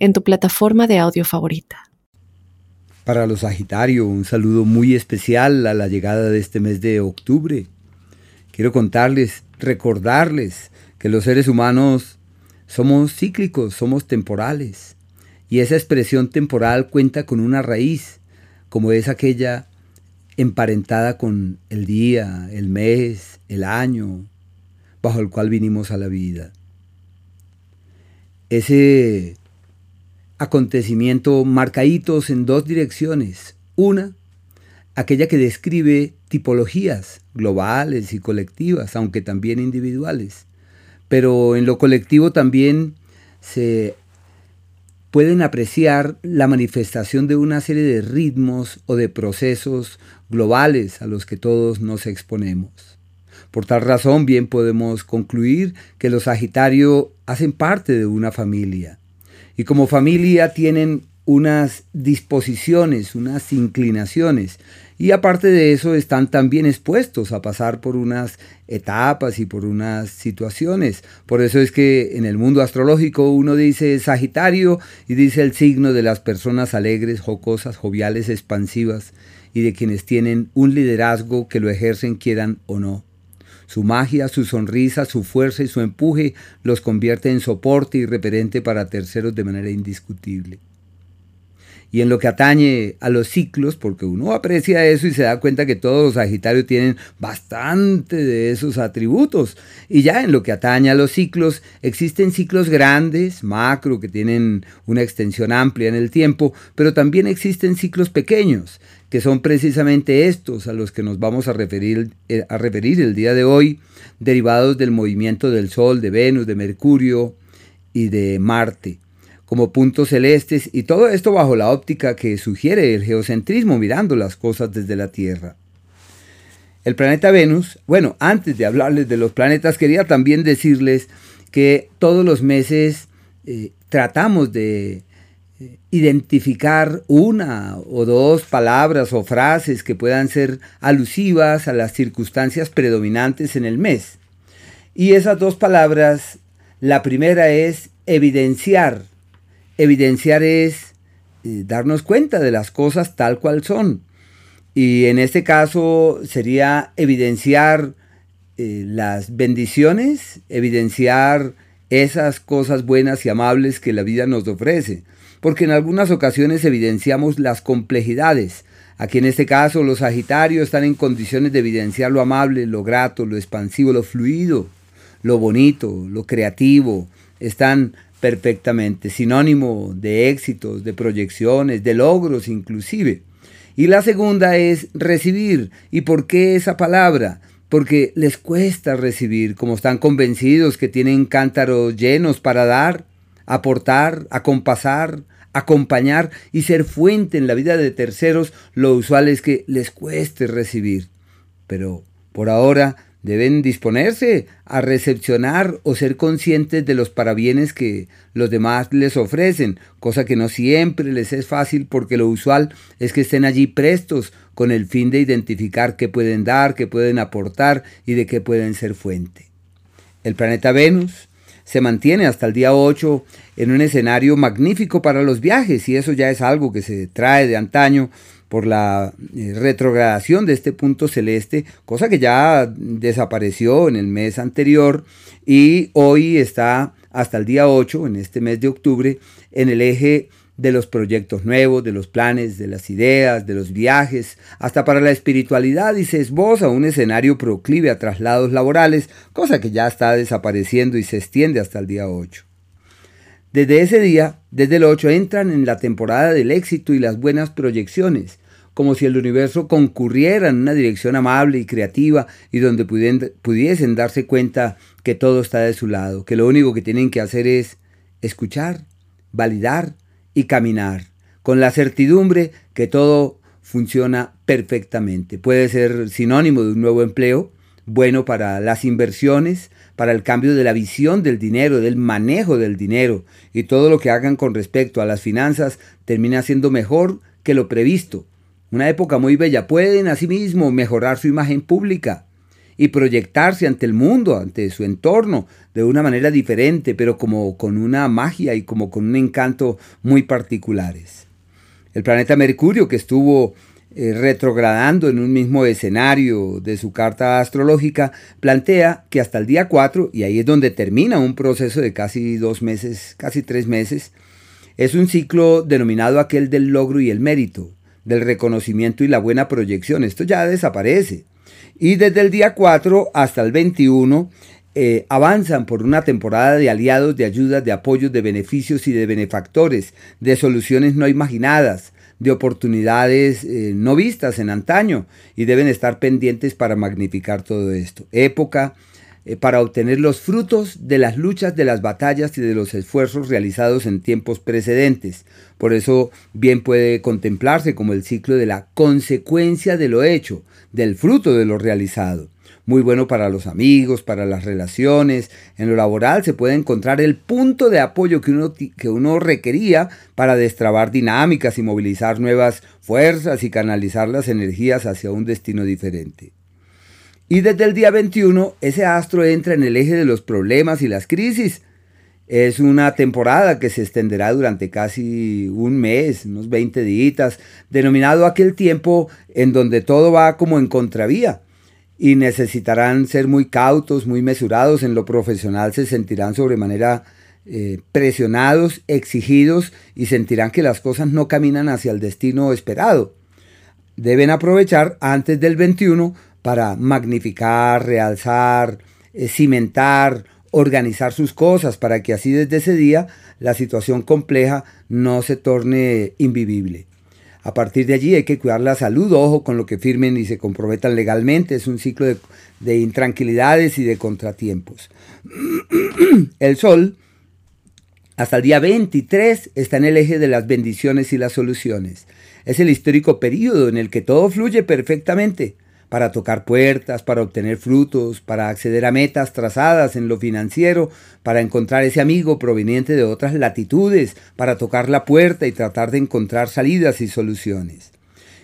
en tu plataforma de audio favorita. Para los Sagitario, un saludo muy especial a la llegada de este mes de octubre. Quiero contarles, recordarles que los seres humanos somos cíclicos, somos temporales. Y esa expresión temporal cuenta con una raíz, como es aquella emparentada con el día, el mes, el año, bajo el cual vinimos a la vida. Ese acontecimiento marcaditos en dos direcciones. Una, aquella que describe tipologías globales y colectivas, aunque también individuales. Pero en lo colectivo también se pueden apreciar la manifestación de una serie de ritmos o de procesos globales a los que todos nos exponemos. Por tal razón, bien podemos concluir que los Sagitario hacen parte de una familia, y como familia tienen unas disposiciones, unas inclinaciones. Y aparte de eso están también expuestos a pasar por unas etapas y por unas situaciones. Por eso es que en el mundo astrológico uno dice Sagitario y dice el signo de las personas alegres, jocosas, joviales, expansivas y de quienes tienen un liderazgo que lo ejercen quieran o no. Su magia, su sonrisa, su fuerza y su empuje los convierte en soporte y para terceros de manera indiscutible. Y en lo que atañe a los ciclos, porque uno aprecia eso y se da cuenta que todos los Sagitarios tienen bastante de esos atributos. Y ya en lo que atañe a los ciclos, existen ciclos grandes, macro, que tienen una extensión amplia en el tiempo, pero también existen ciclos pequeños, que son precisamente estos a los que nos vamos a referir, eh, a referir el día de hoy, derivados del movimiento del Sol, de Venus, de Mercurio y de Marte, como puntos celestes, y todo esto bajo la óptica que sugiere el geocentrismo, mirando las cosas desde la Tierra. El planeta Venus, bueno, antes de hablarles de los planetas, quería también decirles que todos los meses eh, tratamos de identificar una o dos palabras o frases que puedan ser alusivas a las circunstancias predominantes en el mes. Y esas dos palabras, la primera es evidenciar. Evidenciar es eh, darnos cuenta de las cosas tal cual son. Y en este caso sería evidenciar eh, las bendiciones, evidenciar esas cosas buenas y amables que la vida nos ofrece porque en algunas ocasiones evidenciamos las complejidades. Aquí en este caso los Sagitarios están en condiciones de evidenciar lo amable, lo grato, lo expansivo, lo fluido, lo bonito, lo creativo. Están perfectamente sinónimo de éxitos, de proyecciones, de logros inclusive. Y la segunda es recibir. ¿Y por qué esa palabra? Porque les cuesta recibir, como están convencidos que tienen cántaros llenos para dar, aportar, acompasar, acompañar y ser fuente en la vida de terceros, lo usual es que les cueste recibir. Pero por ahora deben disponerse a recepcionar o ser conscientes de los parabienes que los demás les ofrecen, cosa que no siempre les es fácil porque lo usual es que estén allí prestos con el fin de identificar qué pueden dar, qué pueden aportar y de qué pueden ser fuente. El planeta Venus se mantiene hasta el día 8 en un escenario magnífico para los viajes y eso ya es algo que se trae de antaño por la eh, retrogradación de este punto celeste, cosa que ya desapareció en el mes anterior y hoy está hasta el día 8, en este mes de octubre, en el eje de los proyectos nuevos, de los planes, de las ideas, de los viajes, hasta para la espiritualidad y se esboza un escenario proclive a traslados laborales, cosa que ya está desapareciendo y se extiende hasta el día 8. Desde ese día, desde el 8, entran en la temporada del éxito y las buenas proyecciones, como si el universo concurriera en una dirección amable y creativa y donde pudiesen darse cuenta que todo está de su lado, que lo único que tienen que hacer es escuchar, validar, y caminar. con la certidumbre que todo funciona perfectamente. Puede ser sinónimo de un nuevo empleo, bueno para las inversiones, para el cambio de la visión del dinero, del manejo del dinero y todo lo que hagan con respecto a las finanzas termina siendo mejor que lo previsto. Una época muy bella. Pueden asimismo mejorar su imagen pública y proyectarse ante el mundo, ante su entorno, de una manera diferente, pero como con una magia y como con un encanto muy particulares. El planeta Mercurio, que estuvo eh, retrogradando en un mismo escenario de su carta astrológica, plantea que hasta el día 4, y ahí es donde termina un proceso de casi dos meses, casi tres meses, es un ciclo denominado aquel del logro y el mérito, del reconocimiento y la buena proyección. Esto ya desaparece. Y desde el día 4 hasta el 21 eh, avanzan por una temporada de aliados, de ayudas, de apoyos, de beneficios y de benefactores, de soluciones no imaginadas, de oportunidades eh, no vistas en antaño y deben estar pendientes para magnificar todo esto. Época eh, para obtener los frutos de las luchas, de las batallas y de los esfuerzos realizados en tiempos precedentes. Por eso bien puede contemplarse como el ciclo de la consecuencia de lo hecho, del fruto de lo realizado muy bueno para los amigos, para las relaciones. En lo laboral se puede encontrar el punto de apoyo que uno, que uno requería para destrabar dinámicas y movilizar nuevas fuerzas y canalizar las energías hacia un destino diferente. Y desde el día 21 ese astro entra en el eje de los problemas y las crisis. Es una temporada que se extenderá durante casi un mes, unos 20 días, denominado aquel tiempo en donde todo va como en contravía y necesitarán ser muy cautos, muy mesurados. En lo profesional se sentirán sobremanera eh, presionados, exigidos y sentirán que las cosas no caminan hacia el destino esperado. Deben aprovechar antes del 21 para magnificar, realzar, eh, cimentar, organizar sus cosas para que así desde ese día la situación compleja no se torne invivible. A partir de allí hay que cuidar la salud, ojo con lo que firmen y se comprometan legalmente. Es un ciclo de, intranquilidades y de contratiempos. El Sol, hasta el día 23, está en el eje de las bendiciones y las soluciones. Es el histórico periodo en el que todo fluye perfectamente para tocar puertas, para obtener frutos, para acceder a metas trazadas en lo financiero, para encontrar ese amigo proveniente de otras latitudes, para tocar la puerta y tratar de encontrar salidas y soluciones.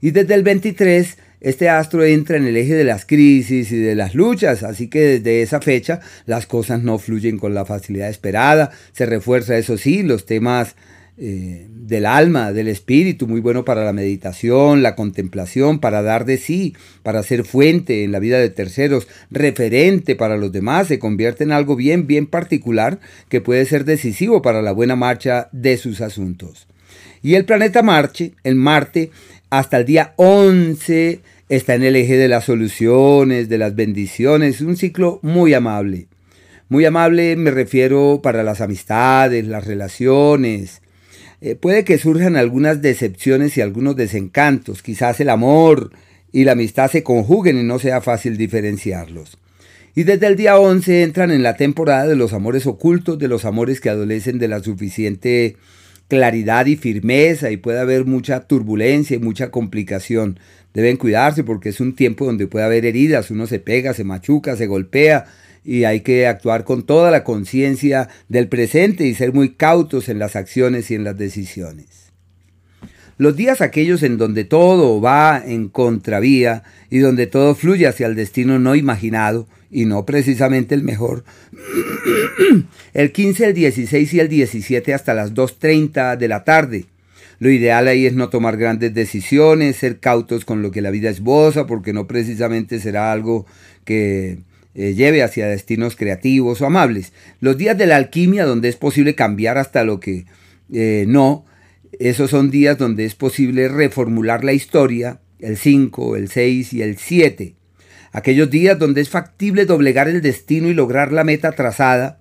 Y desde el 23, este astro entra en el eje de las crisis y de las luchas, así que desde esa fecha las cosas no fluyen con la facilidad esperada, se refuerza eso sí, los temas eh, del alma, del espíritu, muy bueno para la meditación, la contemplación, para dar de sí, para ser fuente en la vida de terceros, referente para los demás, se convierte en algo bien, bien particular que puede ser decisivo para la buena marcha de sus asuntos. Y el planeta Marte, el Marte, hasta el día 11 está en el eje de las soluciones, de las bendiciones, un ciclo muy amable. Muy amable me refiero para las amistades, las relaciones, eh, puede que surjan algunas decepciones y algunos desencantos, quizás el amor y la amistad se conjuguen y no sea fácil diferenciarlos. Y desde el día 11 entran en la temporada de los amores ocultos, de los amores que adolecen de la suficiente claridad y firmeza y puede haber mucha turbulencia y mucha complicación. Deben cuidarse porque es un tiempo donde puede haber heridas, uno se pega, se machuca, se golpea y hay que actuar con toda la conciencia del presente y ser muy cautos en las acciones y en las decisiones. Los días aquellos en donde todo va en contravía y donde todo fluye hacia el destino no imaginado y no precisamente el mejor, el 15, el 16 y el 17 hasta las 2.30 de la tarde. Lo ideal ahí es no tomar grandes decisiones, ser cautos con lo que la vida esboza, porque no precisamente será algo que eh, lleve hacia destinos creativos o amables. Los días de la alquimia, donde es posible cambiar hasta lo que eh, no, esos son días donde es posible reformular la historia, el 5, el 6 y el 7. Aquellos días donde es factible doblegar el destino y lograr la meta trazada,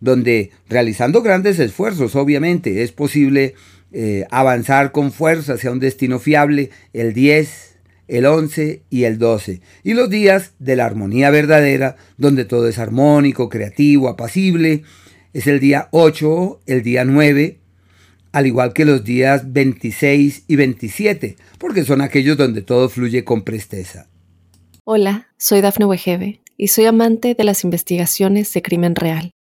donde realizando grandes esfuerzos, obviamente, es posible eh, avanzar con fuerza hacia un destino fiable, el 10, el 11 y el 12, y los días de la armonía verdadera, donde todo es armónico, creativo, apacible, es el día 8, el día 9, al igual que los días 26 y 27, porque son aquellos donde todo fluye con presteza. Hola, soy Dafne Wegebe y soy amante de las investigaciones de crimen real.